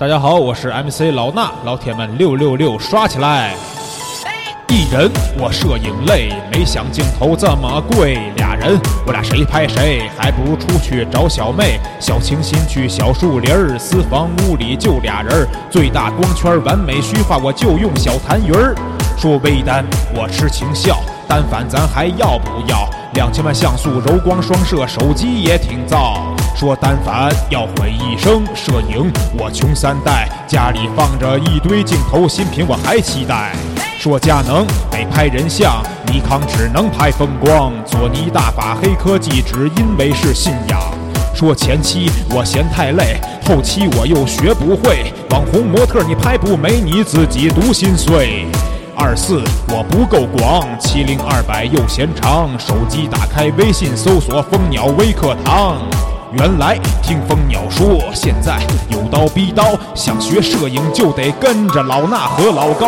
大家好，我是 MC 老衲，老铁们六六六刷起来！一人我摄影累，没想镜头这么贵。俩人我俩谁拍谁，还不如出去找小妹。小清新去小树林儿，私房屋里就俩人儿。最大光圈完美虚化，我就用小痰盂儿。说微单我吃情笑，单反咱还要不要？两千万像素柔光双摄，手机也挺造。说单反要毁一生，摄影我穷三代，家里放着一堆镜头，新品我还期待。说佳能得拍人像，尼康只能拍风光，索尼大法黑科技只因为是信仰。说前期我嫌太累，后期我又学不会，网红模特你拍不美，你自己独心碎。二四我不够广，七零二百又嫌长，手机打开微信搜索蜂鸟微课堂。原来听蜂鸟说，现在有刀逼刀，想学摄影就得跟着老衲和老高。